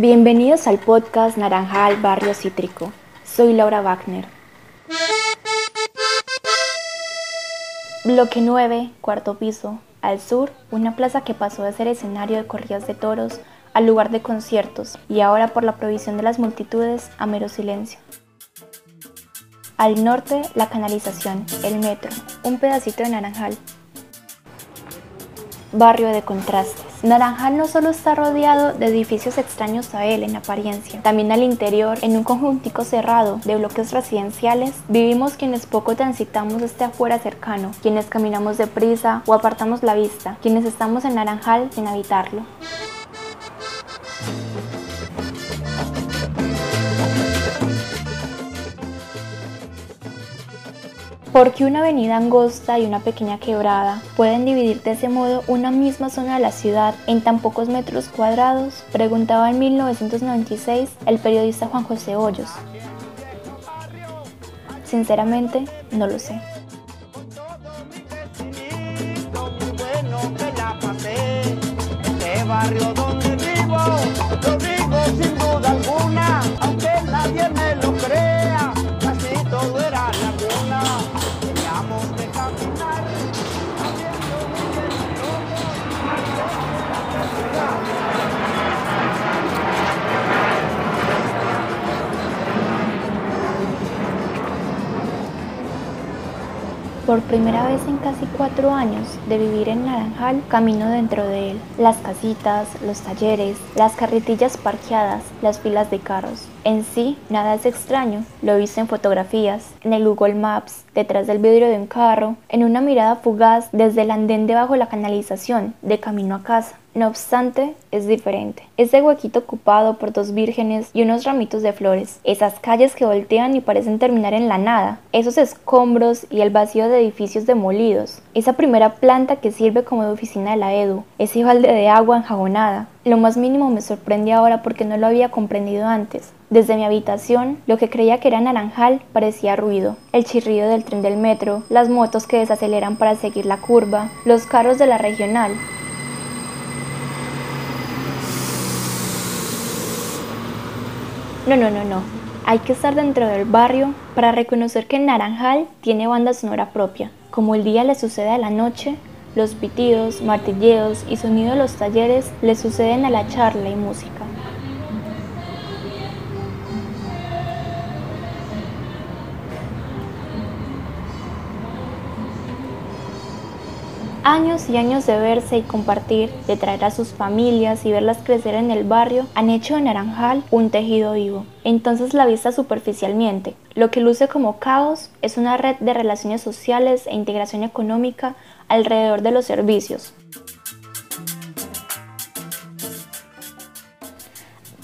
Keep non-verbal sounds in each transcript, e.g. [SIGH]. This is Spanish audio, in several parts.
Bienvenidos al podcast Naranjal Barrio Cítrico. Soy Laura Wagner. Bloque 9, cuarto piso. Al sur, una plaza que pasó de ser escenario de corridas de toros al lugar de conciertos y ahora por la provisión de las multitudes a mero silencio. Al norte, la canalización, el metro, un pedacito de Naranjal, barrio de contrastes. Naranjal no solo está rodeado de edificios extraños a él en apariencia, también al interior, en un conjuntico cerrado de bloques residenciales, vivimos quienes poco transitamos este afuera cercano, quienes caminamos deprisa o apartamos la vista, quienes estamos en Naranjal sin habitarlo. Porque una avenida angosta y una pequeña quebrada pueden dividir de ese modo una misma zona de la ciudad en tan pocos metros cuadrados? Preguntaba en 1996 el periodista Juan José Hoyos. Sinceramente, no lo sé. Por primera vez en casi cuatro años de vivir en Naranjal, camino dentro de él. Las casitas, los talleres, las carretillas parqueadas, las filas de carros. En sí, nada es extraño. Lo he visto en fotografías, en el Google Maps, detrás del vidrio de un carro, en una mirada fugaz desde el andén debajo de la canalización, de camino a casa. No obstante, es diferente. Ese huequito ocupado por dos vírgenes y unos ramitos de flores, esas calles que voltean y parecen terminar en la nada, esos escombros y el vacío de edificios demolidos, esa primera planta que sirve como de oficina de la EDU, ese balde de agua enjabonada. Lo más mínimo me sorprende ahora porque no lo había comprendido antes. Desde mi habitación, lo que creía que era naranjal parecía ruido. El chirrido del tren del metro, las motos que desaceleran para seguir la curva, los carros de la regional, No, no, no, no. Hay que estar dentro del barrio para reconocer que Naranjal tiene banda sonora propia. Como el día le sucede a la noche, los pitidos, martilleos y sonido de los talleres le suceden a la charla y música. Años y años de verse y compartir, de traer a sus familias y verlas crecer en el barrio, han hecho de Naranjal un tejido vivo. Entonces la vista superficialmente. Lo que luce como caos es una red de relaciones sociales e integración económica alrededor de los servicios.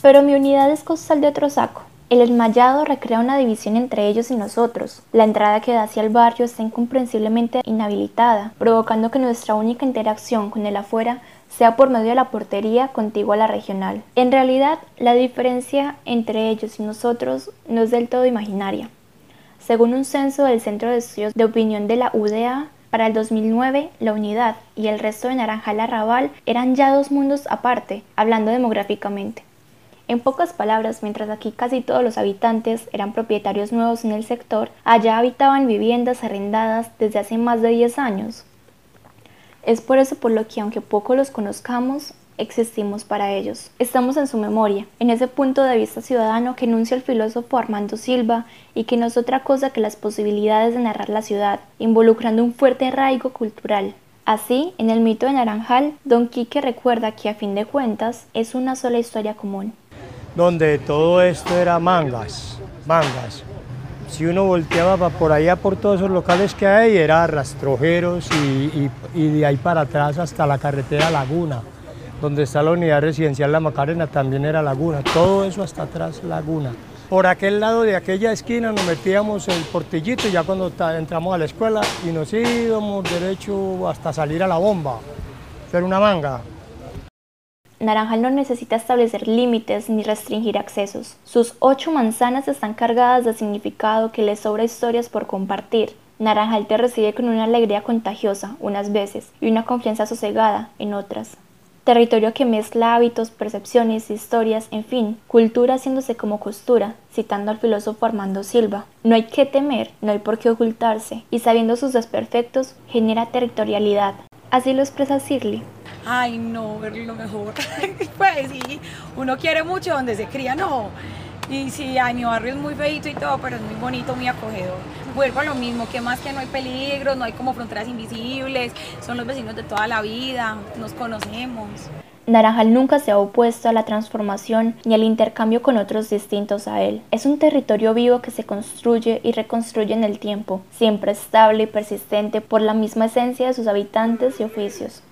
Pero mi unidad es costal de otro saco. El esmayado recrea una división entre ellos y nosotros. La entrada que da hacia el barrio está incomprensiblemente inhabilitada, provocando que nuestra única interacción con el afuera sea por medio de la portería contigua a la regional. En realidad, la diferencia entre ellos y nosotros no es del todo imaginaria. Según un censo del Centro de Estudios de Opinión de la UDA, para el 2009, la unidad y el resto de Naranjal Arrabal eran ya dos mundos aparte, hablando demográficamente. En pocas palabras, mientras aquí casi todos los habitantes eran propietarios nuevos en el sector, allá habitaban viviendas arrendadas desde hace más de 10 años. Es por eso por lo que aunque poco los conozcamos, existimos para ellos. Estamos en su memoria, en ese punto de vista ciudadano que enuncia el filósofo Armando Silva y que no es otra cosa que las posibilidades de narrar la ciudad, involucrando un fuerte arraigo cultural. Así, en el mito de Naranjal, Don Quique recuerda que a fin de cuentas es una sola historia común donde todo esto era mangas, mangas. Si uno volteaba por allá por todos esos locales que hay, era rastrojeros y, de ahí para atrás hasta la carretera Laguna, donde está la unidad residencial La Macarena, también era Laguna, todo eso hasta atrás Laguna. Por aquel lado de aquella esquina nos metíamos el portillito ya cuando entramos a la escuela y nos íbamos derecho hasta salir a la bomba, hacer una manga. Naranjal no necesita establecer límites ni restringir accesos. Sus ocho manzanas están cargadas de significado que le sobra historias por compartir. Naranjal te recibe con una alegría contagiosa unas veces y una confianza sosegada en otras. territorio que mezcla hábitos, percepciones, historias, en fin, cultura haciéndose como costura, citando al filósofo Armando Silva. No hay que temer, no hay por qué ocultarse, y sabiendo sus desperfectos, genera territorialidad. Así lo expresa Shirley. Ay, no, verlo lo mejor. [LAUGHS] pues sí, uno quiere mucho donde se cría, no. Y sí, ay, mi barrio es muy feito y todo, pero es muy bonito, muy acogedor. Vuelvo a lo mismo, que más que no hay peligros, no hay como fronteras invisibles, son los vecinos de toda la vida, nos conocemos. Naranjal nunca se ha opuesto a la transformación ni al intercambio con otros distintos a él. Es un territorio vivo que se construye y reconstruye en el tiempo, siempre estable y persistente por la misma esencia de sus habitantes y oficios.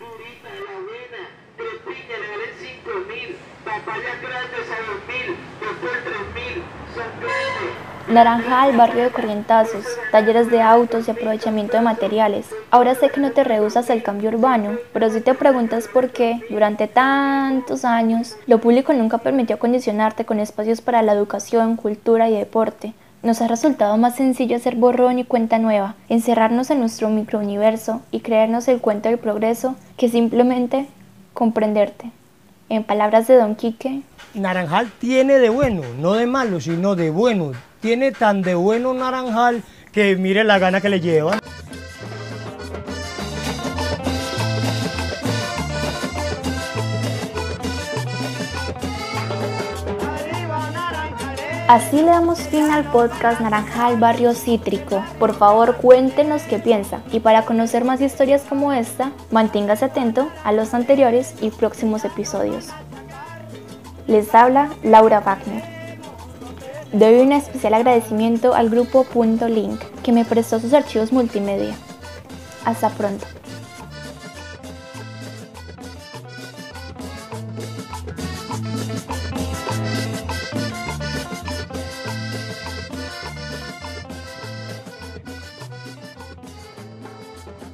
Naranjal, barrio de corrientazos, talleres de autos y aprovechamiento de materiales. Ahora sé que no te rehusas al cambio urbano, pero si te preguntas por qué, durante tantos años, lo público nunca permitió condicionarte con espacios para la educación, cultura y deporte. Nos ha resultado más sencillo hacer borrón y cuenta nueva, encerrarnos en nuestro microuniverso y creernos el cuento del progreso que simplemente comprenderte. En palabras de Don Quique, Naranjal tiene de bueno, no de malo, sino de bueno. Tiene tan de bueno Naranjal que mire la gana que le lleva. Así le damos fin al podcast Naranjal Barrio Cítrico. Por favor, cuéntenos qué piensa. Y para conocer más historias como esta, manténgase atento a los anteriores y próximos episodios. Les habla Laura Wagner. Doy un especial agradecimiento al grupo Punto Link que me prestó sus archivos multimedia. Hasta pronto.